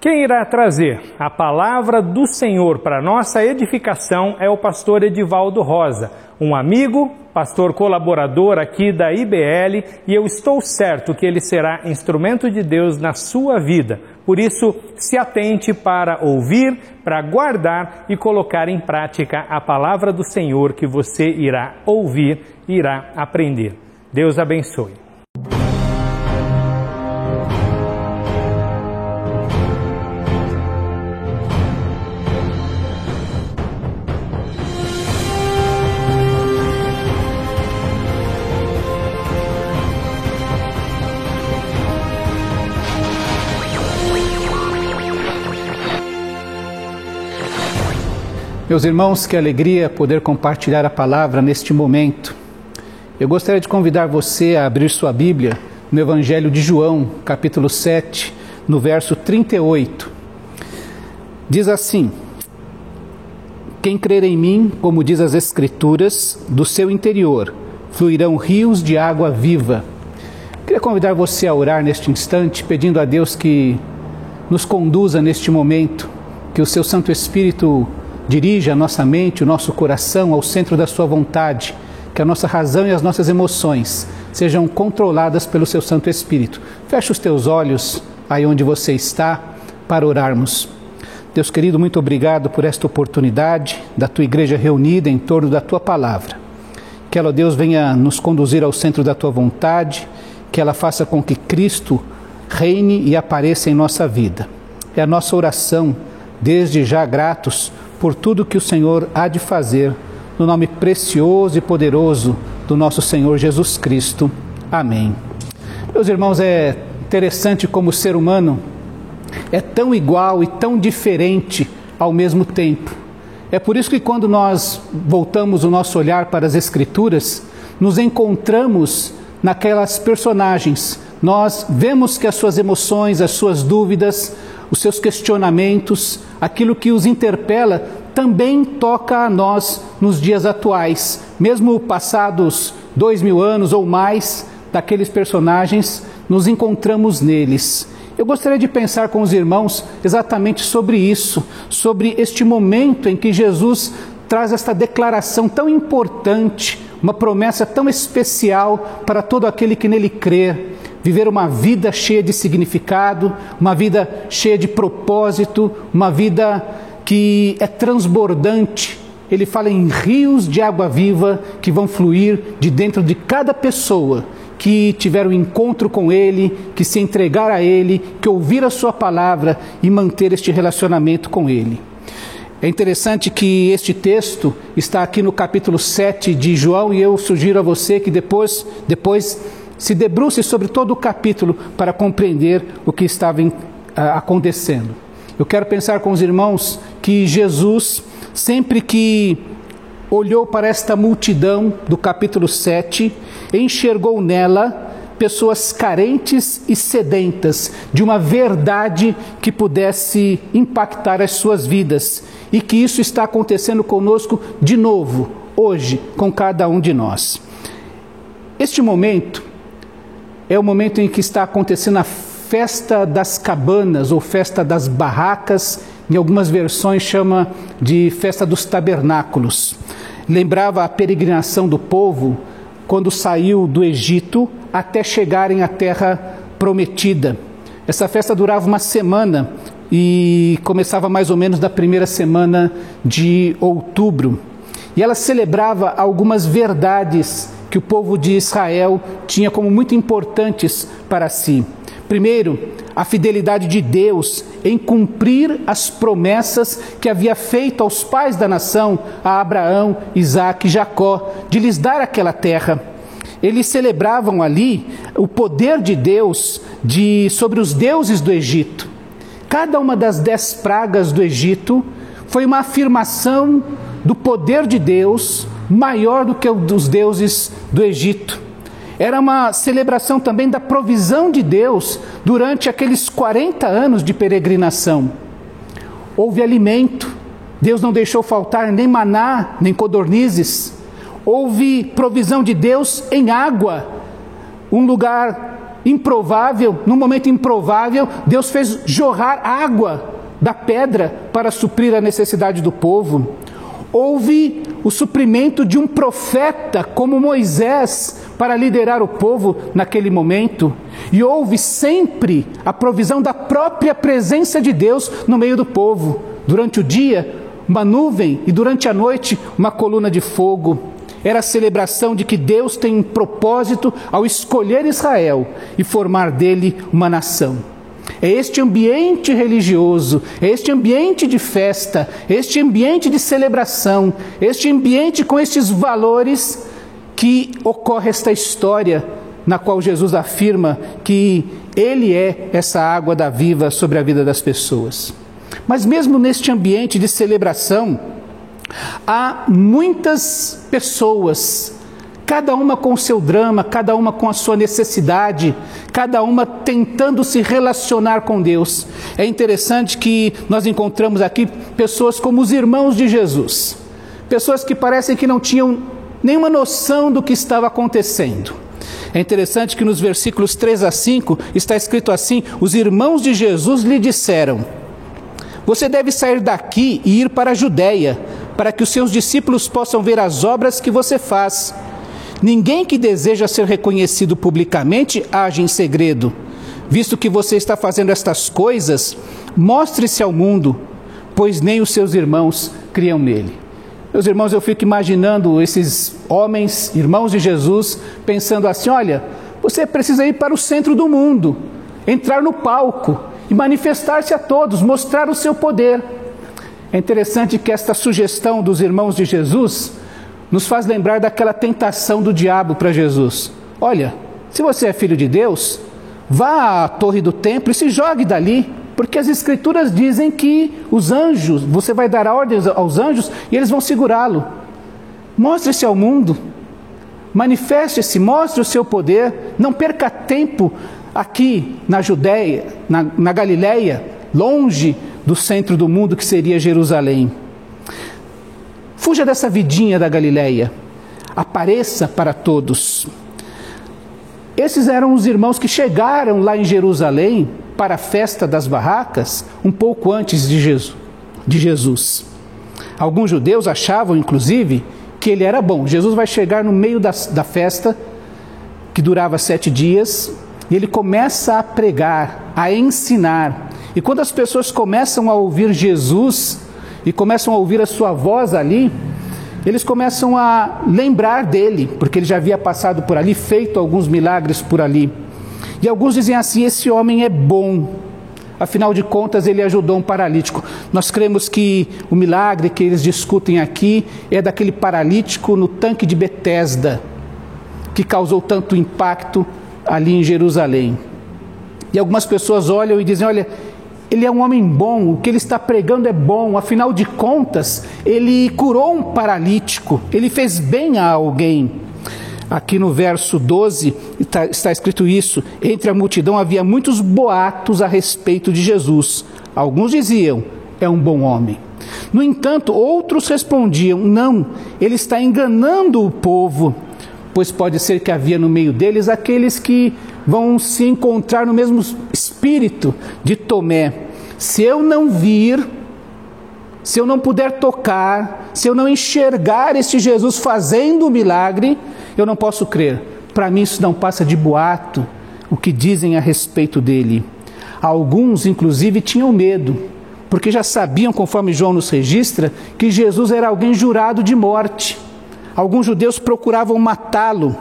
Quem irá trazer a palavra do Senhor para nossa edificação é o pastor Edivaldo Rosa, um amigo, pastor colaborador aqui da IBL, e eu estou certo que ele será instrumento de Deus na sua vida. Por isso, se atente para ouvir, para guardar e colocar em prática a palavra do Senhor que você irá ouvir irá aprender. Deus abençoe. Meus irmãos, que alegria poder compartilhar a palavra neste momento. Eu gostaria de convidar você a abrir sua Bíblia no Evangelho de João, capítulo 7, no verso 38. Diz assim: Quem crer em mim, como diz as Escrituras, do seu interior fluirão rios de água viva. Queria convidar você a orar neste instante, pedindo a Deus que nos conduza neste momento, que o seu Santo Espírito Dirija a nossa mente, o nosso coração ao centro da Sua vontade, que a nossa razão e as nossas emoções sejam controladas pelo Seu Santo Espírito. Feche os teus olhos aí onde você está para orarmos. Deus querido, muito obrigado por esta oportunidade da tua igreja reunida em torno da tua palavra. Que ela, Deus, venha nos conduzir ao centro da tua vontade, que ela faça com que Cristo reine e apareça em nossa vida. É a nossa oração, desde já gratos por tudo que o Senhor há de fazer, no nome precioso e poderoso do nosso Senhor Jesus Cristo. Amém. Meus irmãos, é interessante como o ser humano é tão igual e tão diferente ao mesmo tempo. É por isso que quando nós voltamos o nosso olhar para as Escrituras, nos encontramos naquelas personagens. Nós vemos que as suas emoções, as suas dúvidas, os seus questionamentos, aquilo que os interpela, também toca a nós nos dias atuais. Mesmo passados dois mil anos ou mais daqueles personagens, nos encontramos neles. Eu gostaria de pensar com os irmãos exatamente sobre isso, sobre este momento em que Jesus traz esta declaração tão importante, uma promessa tão especial para todo aquele que nele crê viver uma vida cheia de significado, uma vida cheia de propósito, uma vida que é transbordante. Ele fala em rios de água viva que vão fluir de dentro de cada pessoa que tiver um encontro com Ele, que se entregar a Ele, que ouvir a Sua palavra e manter este relacionamento com Ele. É interessante que este texto está aqui no capítulo 7 de João e eu sugiro a você que depois, depois se debruce sobre todo o capítulo para compreender o que estava em, acontecendo. Eu quero pensar com os irmãos que Jesus, sempre que olhou para esta multidão do capítulo 7, enxergou nela pessoas carentes e sedentas de uma verdade que pudesse impactar as suas vidas e que isso está acontecendo conosco de novo, hoje, com cada um de nós. Este momento é o momento em que está acontecendo a festa das cabanas ou festa das barracas, em algumas versões chama de festa dos tabernáculos. Lembrava a peregrinação do povo quando saiu do Egito até chegarem à terra prometida. Essa festa durava uma semana e começava mais ou menos da primeira semana de outubro. E ela celebrava algumas verdades que o povo de Israel tinha como muito importantes para si. Primeiro, a fidelidade de Deus em cumprir as promessas que havia feito aos pais da nação, a Abraão, Isaac e Jacó, de lhes dar aquela terra. Eles celebravam ali o poder de Deus de, sobre os deuses do Egito. Cada uma das dez pragas do Egito foi uma afirmação do poder de Deus maior do que o dos deuses do Egito. Era uma celebração também da provisão de Deus durante aqueles 40 anos de peregrinação. Houve alimento, Deus não deixou faltar nem maná, nem codornizes. Houve provisão de Deus em água, um lugar improvável, num momento improvável, Deus fez jorrar água da pedra para suprir a necessidade do povo. Houve o suprimento de um profeta como Moisés para liderar o povo naquele momento. E houve sempre a provisão da própria presença de Deus no meio do povo. Durante o dia, uma nuvem e durante a noite, uma coluna de fogo. Era a celebração de que Deus tem um propósito ao escolher Israel e formar dele uma nação. É este ambiente religioso, é este ambiente de festa, é este ambiente de celebração, é este ambiente com estes valores que ocorre esta história na qual Jesus afirma que Ele é essa água da viva sobre a vida das pessoas. Mas mesmo neste ambiente de celebração, há muitas pessoas cada uma com o seu drama, cada uma com a sua necessidade, cada uma tentando se relacionar com Deus. É interessante que nós encontramos aqui pessoas como os irmãos de Jesus, pessoas que parecem que não tinham nenhuma noção do que estava acontecendo. É interessante que nos versículos 3 a 5 está escrito assim: Os irmãos de Jesus lhe disseram: Você deve sair daqui e ir para a Judéia, para que os seus discípulos possam ver as obras que você faz. Ninguém que deseja ser reconhecido publicamente age em segredo. Visto que você está fazendo estas coisas, mostre-se ao mundo, pois nem os seus irmãos criam nele. Meus irmãos, eu fico imaginando esses homens, irmãos de Jesus, pensando assim: olha, você precisa ir para o centro do mundo, entrar no palco e manifestar-se a todos, mostrar o seu poder. É interessante que esta sugestão dos irmãos de Jesus nos faz lembrar daquela tentação do diabo para Jesus. Olha, se você é filho de Deus, vá à torre do templo e se jogue dali, porque as escrituras dizem que os anjos, você vai dar ordens aos anjos e eles vão segurá-lo. Mostre-se ao mundo, manifeste-se, mostre o seu poder, não perca tempo aqui na Judéia, na, na Galiléia, longe do centro do mundo que seria Jerusalém. Fuja dessa vidinha da Galileia. Apareça para todos. Esses eram os irmãos que chegaram lá em Jerusalém para a festa das barracas um pouco antes de Jesus. De Jesus. Alguns judeus achavam, inclusive, que ele era bom. Jesus vai chegar no meio da, da festa, que durava sete dias, e ele começa a pregar, a ensinar. E quando as pessoas começam a ouvir Jesus, e começam a ouvir a sua voz ali, eles começam a lembrar dele, porque ele já havia passado por ali, feito alguns milagres por ali. E alguns dizem assim: esse homem é bom, afinal de contas ele ajudou um paralítico. Nós cremos que o milagre que eles discutem aqui é daquele paralítico no tanque de Betesda, que causou tanto impacto ali em Jerusalém. E algumas pessoas olham e dizem: olha, ele é um homem bom, o que ele está pregando é bom, afinal de contas, ele curou um paralítico, ele fez bem a alguém. Aqui no verso 12 está, está, escrito isso: entre a multidão havia muitos boatos a respeito de Jesus. Alguns diziam, é um bom homem. No entanto, outros respondiam, não, ele está enganando o povo, pois pode ser que havia no meio deles aqueles que vão se encontrar no mesmo espírito de Tomé. Se eu não vir, se eu não puder tocar, se eu não enxergar este Jesus fazendo o milagre, eu não posso crer. Para mim, isso não passa de boato, o que dizem a respeito dele. Alguns, inclusive, tinham medo, porque já sabiam, conforme João nos registra, que Jesus era alguém jurado de morte. Alguns judeus procuravam matá-lo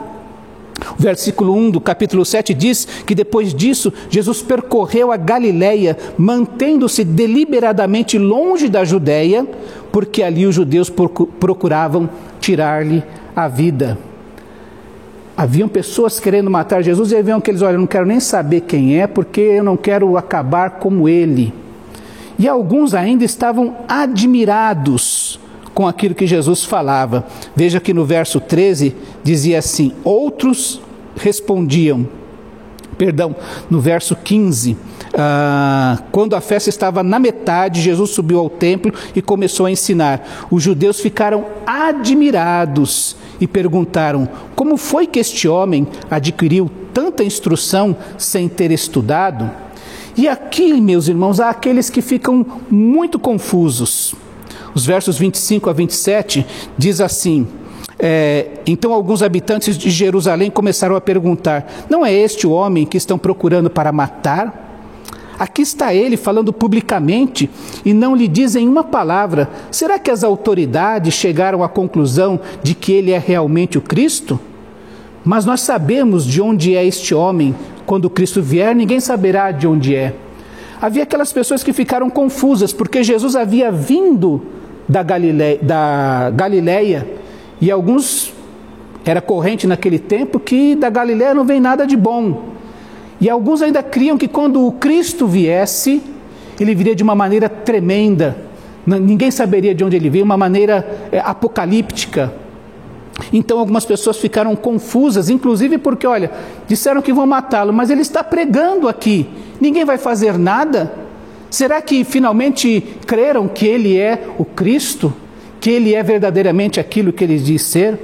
o versículo 1 do capítulo 7 diz que depois disso Jesus percorreu a Galiléia, mantendo-se deliberadamente longe da Judéia, porque ali os judeus procuravam tirar-lhe a vida. Haviam pessoas querendo matar Jesus e haviam aqueles, olha, eu não quero nem saber quem é, porque eu não quero acabar como ele. E alguns ainda estavam admirados com aquilo que Jesus falava. Veja que no verso 13 dizia assim: Outros respondiam, perdão, no verso 15, ah, quando a festa estava na metade, Jesus subiu ao templo e começou a ensinar. Os judeus ficaram admirados e perguntaram: Como foi que este homem adquiriu tanta instrução sem ter estudado. E aqui, meus irmãos, há aqueles que ficam muito confusos. Os versos 25 a 27 diz assim: é, então alguns habitantes de Jerusalém começaram a perguntar: Não é este o homem que estão procurando para matar? Aqui está ele falando publicamente e não lhe dizem uma palavra. Será que as autoridades chegaram à conclusão de que ele é realmente o Cristo? Mas nós sabemos de onde é este homem. Quando Cristo vier, ninguém saberá de onde é. Havia aquelas pessoas que ficaram confusas, porque Jesus havia vindo da Galileia, da Galileia e alguns era corrente naquele tempo que da Galileia não vem nada de bom. E alguns ainda criam que quando o Cristo viesse, ele viria de uma maneira tremenda, ninguém saberia de onde ele veio, uma maneira é, apocalíptica. Então algumas pessoas ficaram confusas, inclusive porque, olha, disseram que vão matá-lo, mas ele está pregando aqui, ninguém vai fazer nada. Será que finalmente creram que ele é o Cristo? Que ele é verdadeiramente aquilo que ele diz ser?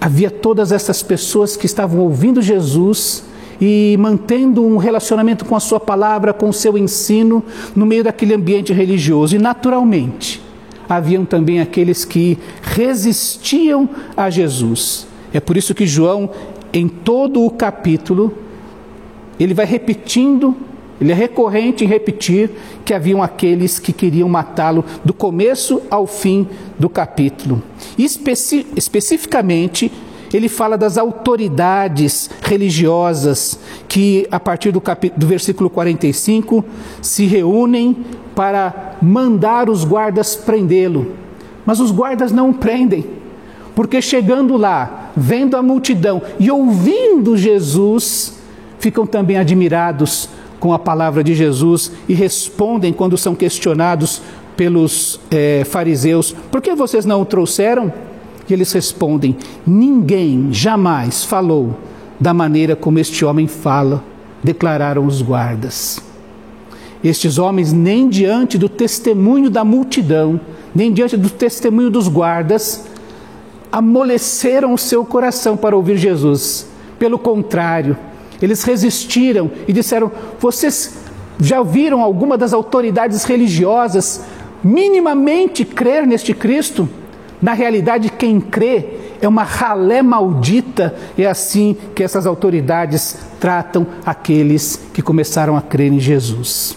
Havia todas essas pessoas que estavam ouvindo Jesus e mantendo um relacionamento com a sua palavra, com o seu ensino, no meio daquele ambiente religioso. E naturalmente, haviam também aqueles que resistiam a Jesus. É por isso que João, em todo o capítulo, ele vai repetindo, ele é recorrente em repetir que haviam aqueles que queriam matá-lo do começo ao fim do capítulo. Especi especificamente, ele fala das autoridades religiosas que, a partir do, do versículo 45, se reúnem para mandar os guardas prendê-lo. Mas os guardas não o prendem, porque chegando lá, vendo a multidão e ouvindo Jesus, ficam também admirados com a palavra de Jesus e respondem quando são questionados pelos é, fariseus: por que vocês não o trouxeram? E eles respondem: Ninguém jamais falou da maneira como este homem fala, declararam os guardas. Estes homens, nem diante do testemunho da multidão, nem diante do testemunho dos guardas, amoleceram o seu coração para ouvir Jesus. Pelo contrário, eles resistiram e disseram: Vocês já viram alguma das autoridades religiosas minimamente crer neste Cristo? Na realidade, quem crê é uma ralé maldita, é assim que essas autoridades tratam aqueles que começaram a crer em Jesus.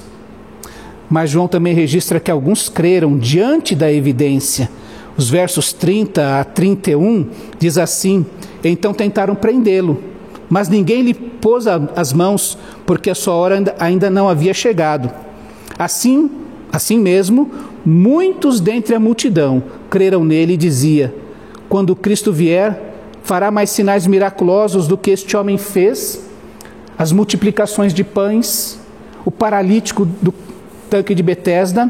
Mas João também registra que alguns creram diante da evidência. Os versos 30 a 31 diz assim: Então tentaram prendê-lo, mas ninguém lhe pôs as mãos, porque a sua hora ainda não havia chegado. Assim, assim mesmo, muitos dentre a multidão creram nele e dizia: Quando Cristo vier, fará mais sinais miraculosos do que este homem fez? As multiplicações de pães, o paralítico do tanque de Betesda,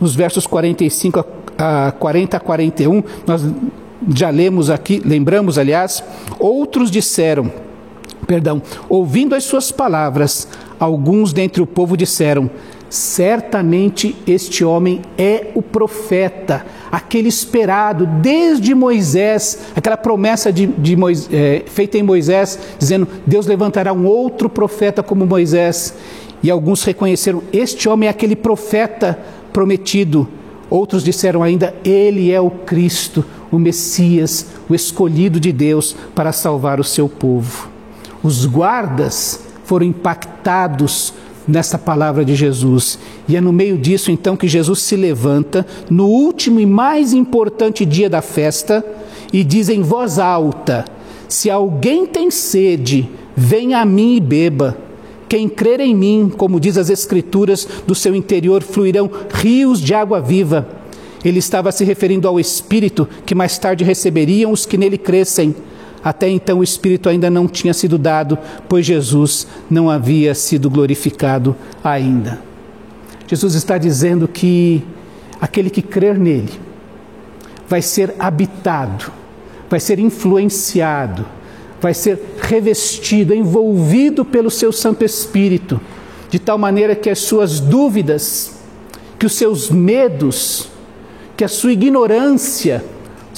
nos versos 45 a 40 a 41, nós já lemos aqui, lembramos, aliás, outros disseram, perdão, ouvindo as suas palavras, alguns dentre o povo disseram: Certamente este homem é o profeta, aquele esperado desde Moisés, aquela promessa de, de Moisés, é, feita em Moisés, dizendo: Deus levantará um outro profeta como Moisés. E alguns reconheceram: Este homem é aquele profeta prometido. Outros disseram ainda: Ele é o Cristo, o Messias, o escolhido de Deus para salvar o seu povo. Os guardas foram impactados nessa palavra de Jesus. E é no meio disso então que Jesus se levanta no último e mais importante dia da festa e diz em voz alta: Se alguém tem sede, venha a mim e beba. Quem crer em mim, como diz as Escrituras, do seu interior fluirão rios de água viva. Ele estava se referindo ao Espírito que mais tarde receberiam os que nele crescem. Até então o Espírito ainda não tinha sido dado, pois Jesus não havia sido glorificado ainda. Jesus está dizendo que aquele que crer nele vai ser habitado, vai ser influenciado, vai ser revestido, envolvido pelo seu Santo Espírito, de tal maneira que as suas dúvidas, que os seus medos, que a sua ignorância,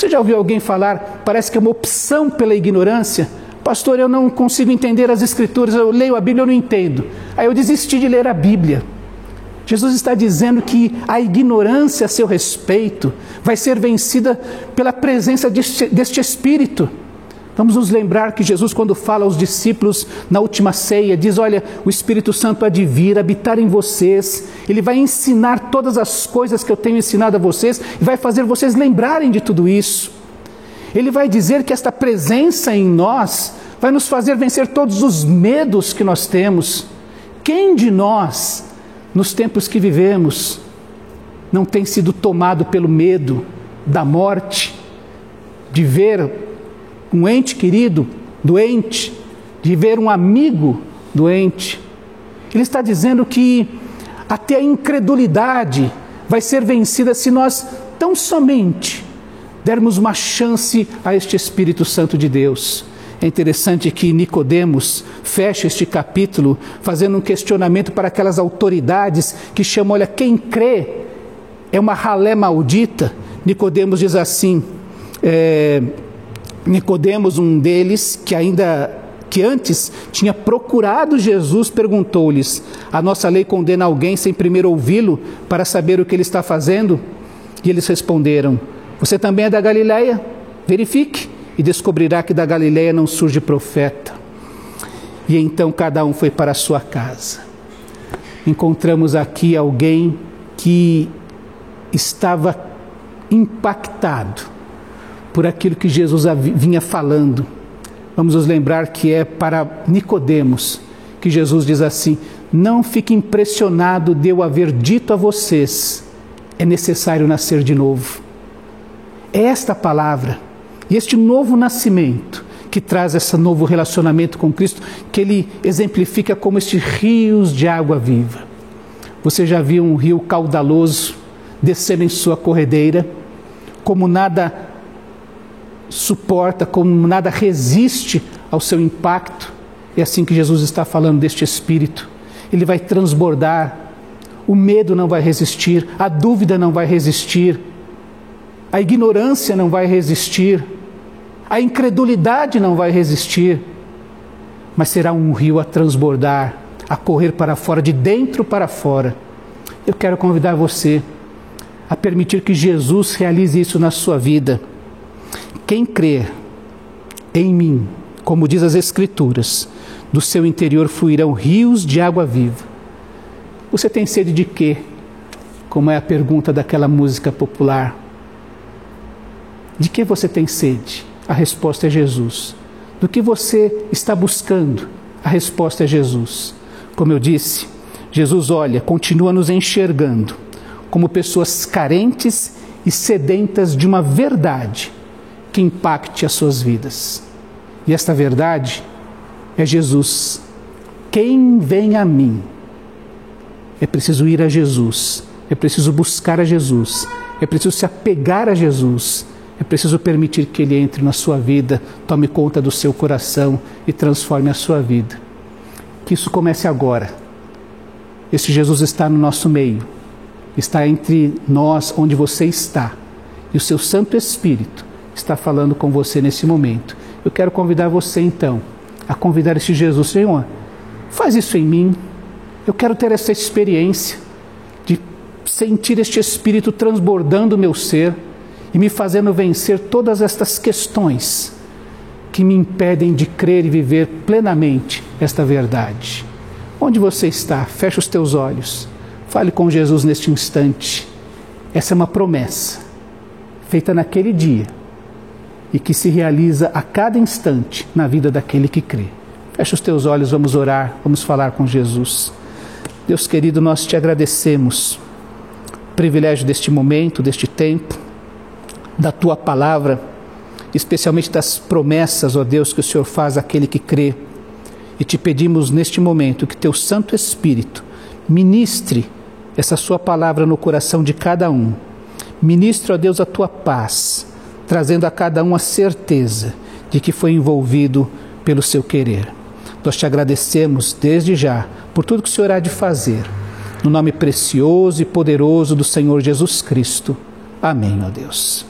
você já ouviu alguém falar, parece que é uma opção pela ignorância? Pastor, eu não consigo entender as Escrituras, eu leio a Bíblia, eu não entendo. Aí eu desisti de ler a Bíblia. Jesus está dizendo que a ignorância a seu respeito vai ser vencida pela presença deste, deste Espírito. Vamos nos lembrar que Jesus, quando fala aos discípulos na última ceia, diz: Olha, o Espírito Santo há de vir, habitar em vocês, ele vai ensinar todas as coisas que eu tenho ensinado a vocês e vai fazer vocês lembrarem de tudo isso. Ele vai dizer que esta presença em nós vai nos fazer vencer todos os medos que nós temos. Quem de nós, nos tempos que vivemos, não tem sido tomado pelo medo da morte, de ver um ente querido doente, de ver um amigo doente. Ele está dizendo que até a incredulidade vai ser vencida se nós tão somente dermos uma chance a este Espírito Santo de Deus. É interessante que Nicodemos fecha este capítulo fazendo um questionamento para aquelas autoridades que chamam, olha, quem crê é uma ralé maldita. Nicodemos diz assim, é, Nicodemos, um deles, que ainda que antes tinha procurado Jesus, perguntou-lhes: A nossa lei condena alguém sem primeiro ouvi-lo para saber o que ele está fazendo? E eles responderam: Você também é da Galileia? Verifique e descobrirá que da Galileia não surge profeta. E então cada um foi para a sua casa. Encontramos aqui alguém que estava impactado por aquilo que Jesus vinha falando. Vamos nos lembrar que é para Nicodemos que Jesus diz assim: Não fique impressionado de eu haver dito a vocês, é necessário nascer de novo. É esta palavra e este novo nascimento que traz esse novo relacionamento com Cristo, que ele exemplifica como estes rios de água viva. Você já viu um rio caudaloso descendo em sua corredeira, como nada suporta, como nada resiste ao seu impacto. É assim que Jesus está falando deste Espírito. Ele vai transbordar, o medo não vai resistir, a dúvida não vai resistir, a ignorância não vai resistir, a incredulidade não vai resistir, mas será um rio a transbordar, a correr para fora, de dentro para fora. Eu quero convidar você a permitir que Jesus realize isso na sua vida. Quem crer em mim, como diz as Escrituras, do seu interior fluirão rios de água viva. Você tem sede de quê? Como é a pergunta daquela música popular. De que você tem sede? A resposta é Jesus. Do que você está buscando? A resposta é Jesus. Como eu disse, Jesus olha, continua nos enxergando como pessoas carentes e sedentas de uma verdade que impacte as suas vidas. E esta verdade é Jesus. Quem vem a mim? É preciso ir a Jesus, é preciso buscar a Jesus, é preciso se apegar a Jesus, é preciso permitir que Ele entre na sua vida, tome conta do seu coração e transforme a sua vida. Que isso comece agora. Esse Jesus está no nosso meio, está entre nós, onde você está, e o seu Santo Espírito está falando com você nesse momento. Eu quero convidar você então a convidar esse Jesus, Senhor, faz isso em mim. Eu quero ter essa experiência de sentir este Espírito transbordando o meu ser e me fazendo vencer todas estas questões que me impedem de crer e viver plenamente esta verdade. Onde você está? Feche os teus olhos. Fale com Jesus neste instante. Essa é uma promessa feita naquele dia e que se realiza a cada instante na vida daquele que crê. Feche os teus olhos, vamos orar, vamos falar com Jesus. Deus querido, nós te agradecemos o privilégio deste momento, deste tempo, da tua palavra, especialmente das promessas, ó Deus, que o Senhor faz àquele que crê. E te pedimos neste momento que teu Santo Espírito ministre essa sua palavra no coração de cada um. Ministre, ó Deus, a tua paz trazendo a cada um a certeza de que foi envolvido pelo seu querer. Nós te agradecemos desde já por tudo que o Senhor há de fazer. No nome precioso e poderoso do Senhor Jesus Cristo. Amém, ó Deus.